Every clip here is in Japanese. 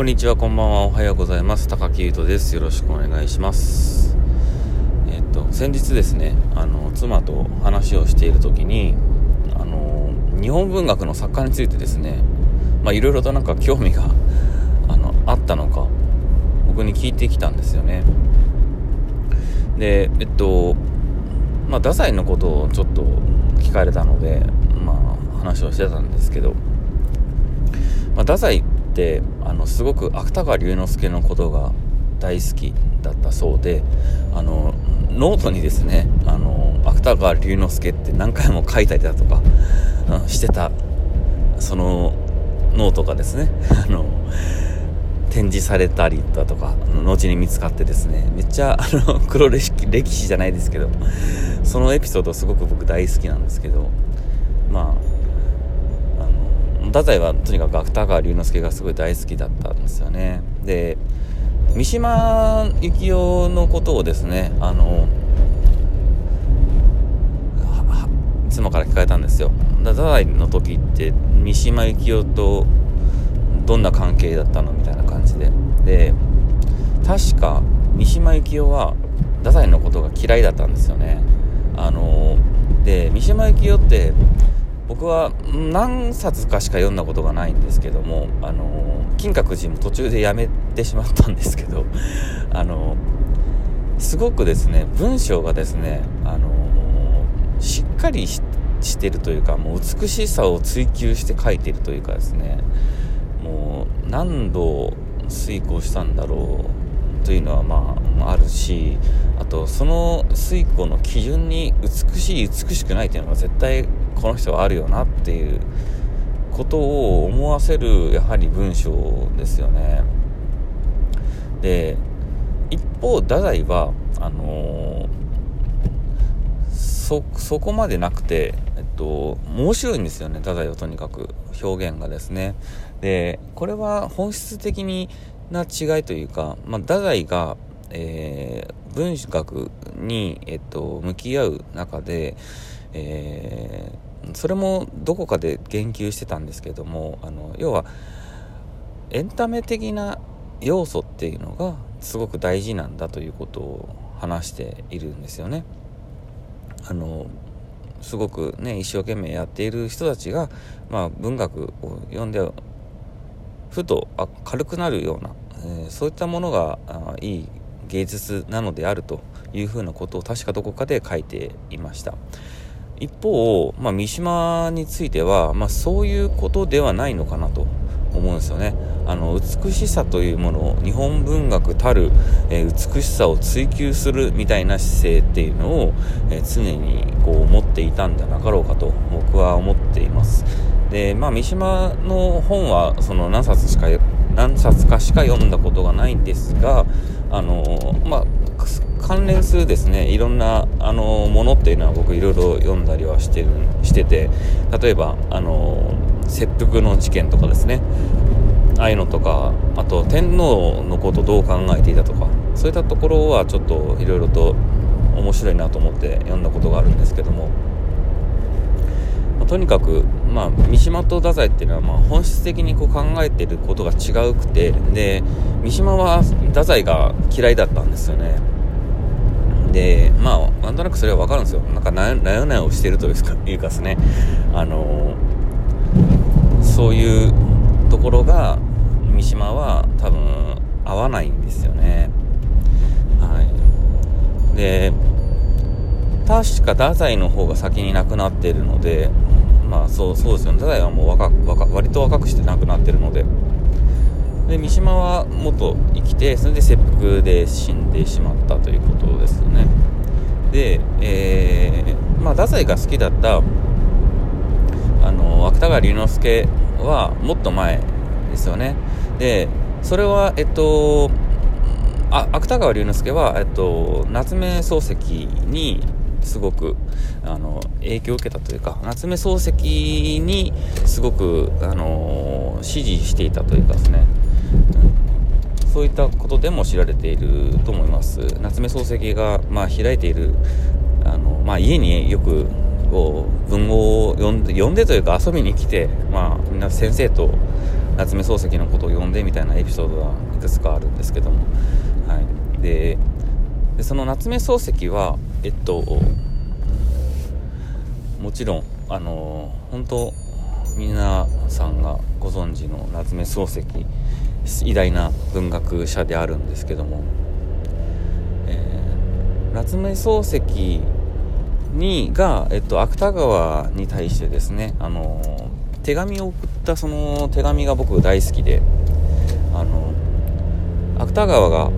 こんにちは、こんばんは、おはようございます。高木優斗です。よろしくお願いします。えっと、先日ですね、あの、妻と話をしている時に、あの、日本文学の作家についてですね、まあ、いろいろとなんか興味が、あの、あったのか、僕に聞いてきたんですよね。で、えっと、まあ、太宰のことをちょっと聞かれたので、まあ、話をしてたんですけど、まあ、太宰ってあのすごく芥川龍之介のことが大好きだったそうであのノートにですねあの芥川龍之介って何回も書いたりだとか、うん、してたそのノートがですねあの展示されたりだとか後に見つかってですねめっちゃあの黒歴史じゃないですけどそのエピソードすごく僕大好きなんですけどまあ太宰はとにかく芥川龍之介がすごい大好きだったんですよね。で三島由紀夫のことをですねあの妻から聞かれたんですよ。太宰の時って三島由紀夫とどんな関係だったのみたいな感じで。で確か三島由紀夫は太宰のことが嫌いだったんですよね。あので三島由紀夫って僕は何冊かしか読んだことがないんですけどもあの金閣寺も途中でやめてしまったんですけど あのすごくですね文章がですねあのしっかりしてるというかもう美しさを追求して書いてるというかですねもう何度遂行したんだろうというのはまああるしとその遂行の基準に美しい美しくないというのが絶対この人はあるよなっていうことを思わせるやはり文章ですよね。で一方太宰はあのー、そそこまでなくてえっと面白いんですよね太宰はとにかく。表現がですね。でこれは本質的にな違いというか、まあ、太宰が、えー、文学に、えっと、向き合う中で、えーそれもどこかで言及してたんですけどもあの要はエンタメ的な要素っていうのがすごく大事なんだということを話しているんですよね。あのすごくね一生懸命やっている人たちが、まあ、文学を読んでふとあ軽くなるような、えー、そういったものがあいい芸術なのであるというふうなことを確かどこかで書いていました。一方、まあ、三島については、まあ、そういうことではないのかなと思うんですよね。あの美しさというものを日本文学たる、えー、美しさを追求するみたいな姿勢っていうのを、えー、常にこう持っていたんじゃなかろうかと僕は思っています。で、まあ、三島の本はその何冊しか何冊かしか読んだことがないんですが、あのまあ関連するですねいろんなあのものっていうのは僕いろいろ読んだりはしてるしてて例えばあの切腹の事件とかですね。ああいうのとかあと天皇のことどう考えていたとかそういったところはちょっといろいろと面白いなと思って読んだことがあるんですけども、とにかく、まあ、三島と太宰っていうのはまあ本質的にこう考えてることが違うくてで三島は太宰が嫌いだったんですよねで、まあ、なんとなくそれはわかるんですよ。なんか、なよなよしてるというかいうかですね、あのそういうところが、三島は多分合わないんですよね。はい。で、確か太宰の方が先に亡くなっているので、まあそうそうですよね。太宰はもう若若割と若くして亡くなってるので、で三島はもっと生きてそれで切腹で死んでしまったということですね。で、えー、まあ太宰が好きだったあの芥川龍之介はもっと前ですよね。でそれはえっとあ芥川龍之介は、えっと、夏目漱石にすごくあの影響を受けたというか夏目漱石にすごくあの支持していたというかですね。うんそういったことでも知られていると思います。夏目漱石が、まあ、開いているあの、まあ、家によくこう文豪を読んで読んでというか遊びに来て、まあ、みんな先生と夏目漱石のことを読んでみたいなエピソードはいくつかあるんですけども、その夏目漱石はえっともちろんあの本当皆さんがご存知の夏目漱石偉大な文学者であるんですけども、えー、夏目漱石にが、えっと、芥川に対してですね、あの手紙を送ったその手紙が僕大好きで、あの芥川が、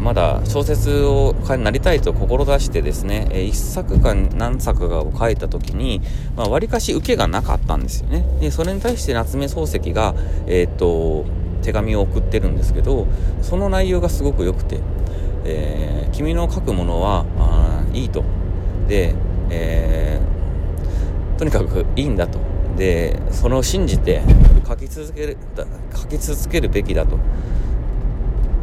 まだ小説をなりたいと志してですね、えー、1作か何作かを書いた時に、まあ、割かし受けがなかったんですよね。で、それに対して夏目漱石が、えー、っと、手紙を送ってるんですけど、その内容がすごく良くて、えー、君の書くものは、あいいと。で、えー、とにかくいいんだと。で、それを信じて書き続ける、書き続けるべきだと。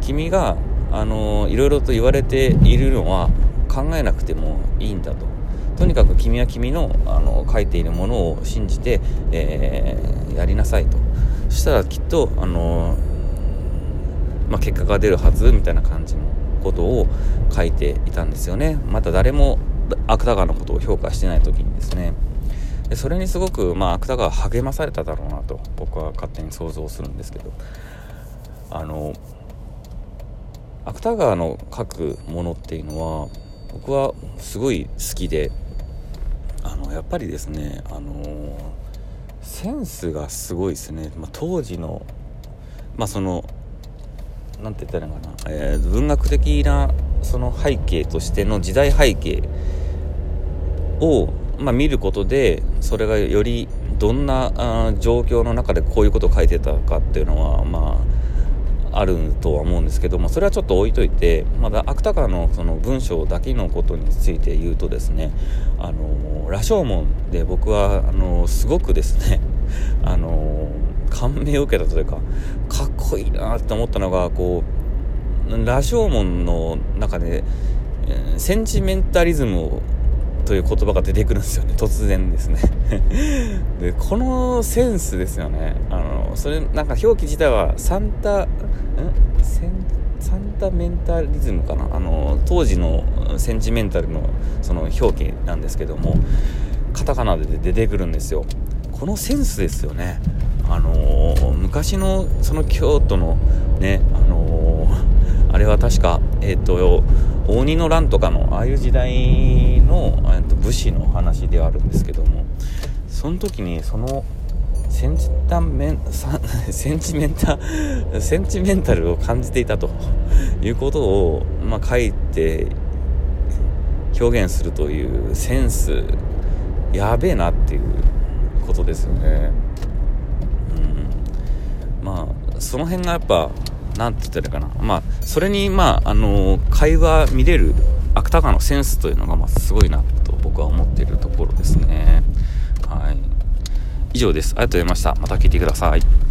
君が、あのいろいろと言われているのは考えなくてもいいんだと。とにかく君は君のあの書いているものを信じて、えー、やりなさいと。そしたらきっと、あのまあ、結果が出るはずみたいな感じのことを書いていたんですよね。また誰も芥川のことを評価してない時にですね。でそれにすごく、まあ、芥川励まされただろうなと僕は勝手に想像するんですけどあの芥川の書くものっていうのは僕はすごい好きであのやっぱりですねあのセンスがすごいですね、まあ、当時のまあその何て言ったらいいのかな、えー、文学的なその背景としての時代背景を、まあ、見ることでそれがよりどんなあ状況の中でこういうことを書いてたかっていうのはまああるとは思うんですけどもそれはちょっと置いといてまだ芥川のその文章だけのことについて言うとですねあの羅生門で僕はあのすごくですね あの感銘を受けたというかかっこいいなって思ったのがこう羅生門の中で、センチメンタリズムをという言葉が出てくるんですよね。突然ですね。でこのセンスですよね。あのそれなんか表記自体はサンタんセンサンタメンタリズムかな？あの当時のセンチメンタルのその表記なんですけどもカタカナで出てくるんですよ。このセンスですよね。あのー、昔のその京都のねあのー、あれは確かえっ、ー、と鬼の乱とかのああいう時代の武士の話ではあるんですけどもその時にそのセンチタメン センチメンタセンチメンタルを感じていたということを、まあ、書いて表現するというセンスやべえなっていうことですよね。うん、まあその辺がやっぱ何て言ったらいいかな。まあ、それに、まあ、あの、会話見れる芥川のセンスというのが、まあ、すごいなと僕は思っているところですね。はい。以上です。ありがとうございました。また聞いてください。